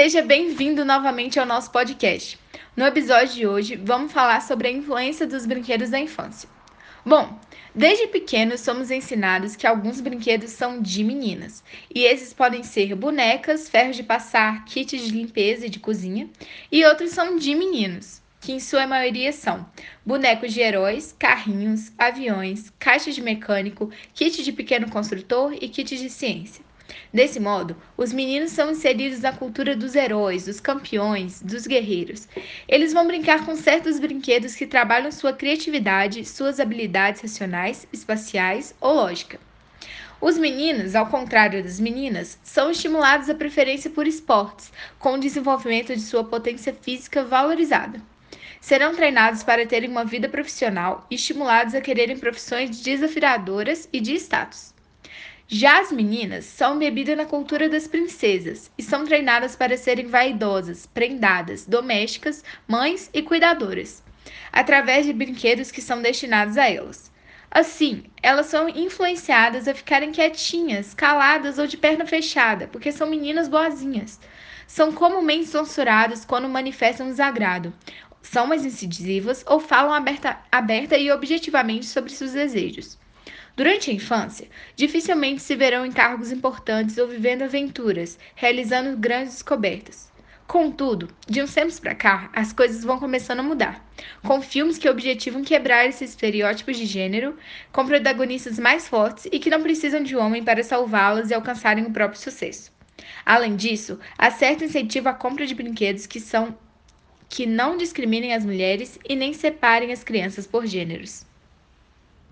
Seja bem-vindo novamente ao nosso podcast. No episódio de hoje, vamos falar sobre a influência dos brinquedos da infância. Bom, desde pequenos somos ensinados que alguns brinquedos são de meninas, e esses podem ser bonecas, ferros de passar, kits de limpeza e de cozinha, e outros são de meninos, que em sua maioria são bonecos de heróis, carrinhos, aviões, caixas de mecânico, kit de pequeno construtor e kit de ciência. Desse modo, os meninos são inseridos na cultura dos heróis, dos campeões, dos guerreiros. Eles vão brincar com certos brinquedos que trabalham sua criatividade, suas habilidades racionais, espaciais ou lógica. Os meninos, ao contrário das meninas, são estimulados à preferência por esportes, com o desenvolvimento de sua potência física valorizada. Serão treinados para terem uma vida profissional e estimulados a quererem profissões desafiadoras e de status. Já as meninas são embebidas na cultura das princesas e são treinadas para serem vaidosas, prendadas, domésticas, mães e cuidadoras, através de brinquedos que são destinados a elas. Assim, elas são influenciadas a ficarem quietinhas, caladas ou de perna fechada, porque são meninas boazinhas. São comumente censuradas quando manifestam desagrado, são mais incisivas ou falam aberta, aberta e objetivamente sobre seus desejos. Durante a infância, dificilmente se verão em cargos importantes ou vivendo aventuras, realizando grandes descobertas. Contudo, de uns tempos para cá, as coisas vão começando a mudar, com filmes que objetivam quebrar esses estereótipos de gênero, com protagonistas mais fortes e que não precisam de homem para salvá-las e alcançarem o próprio sucesso. Além disso, há certo incentivo à compra de brinquedos que são que não discriminem as mulheres e nem separem as crianças por gêneros.